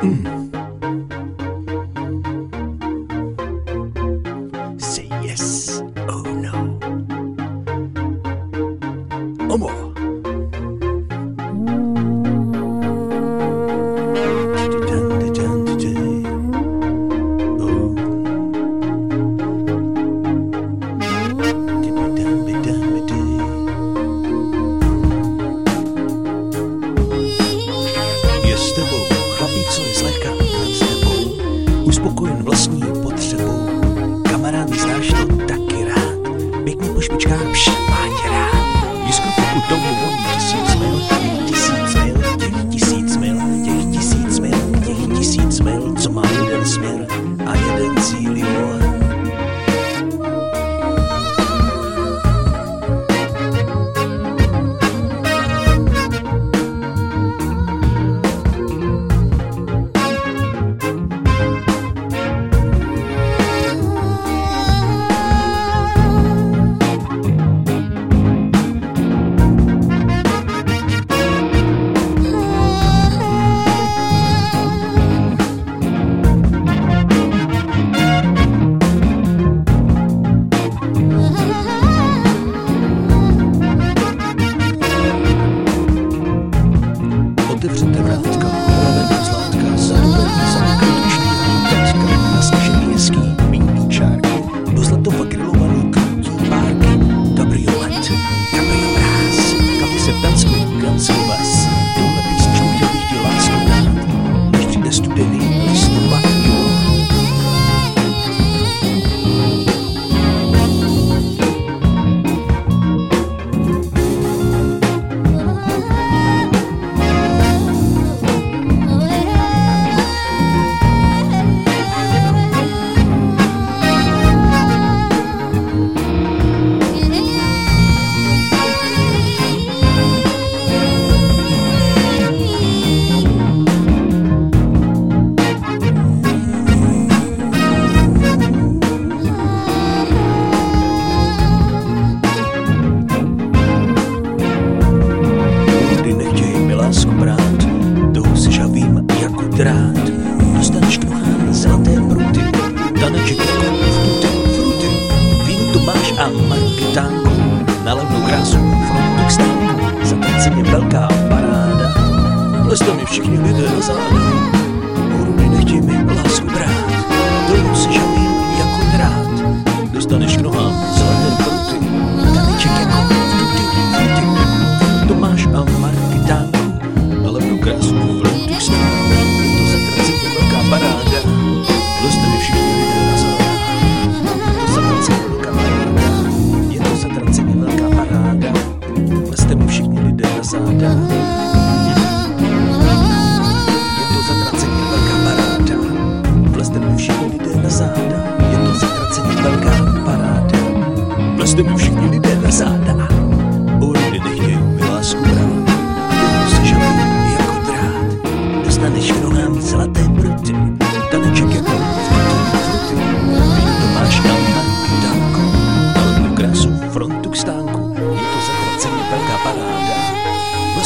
Mm. Uspokojen vlastní potřebou. Kamarád, znáš to taky rád, pěkně po špičkách, pš, má tě rád. Jiskru tomu Otevřete vrátka, hlavena zlátka, zarubený zakrutčný teďka, nasmažený hezký bílý čárky, do zlatova grilovaný krutí párky, kabriolet, Dostaneš k nohám zlaté pruty, taneček jako fruty, fruty. Vínu tu máš a marketánku, na levnou krásu frontu k stánku. Za tanceně velká paráda, leste mi všichni lidé na záda. Horudy nechtěj mi záda. Je to zatraceně velká paráda, mi všichni lidé na záda. Je to zatraceně velká paráda, mi všichni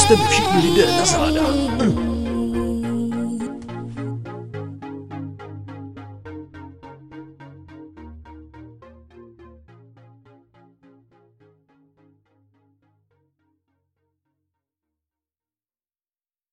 Jste tebe všichni lidé na záda.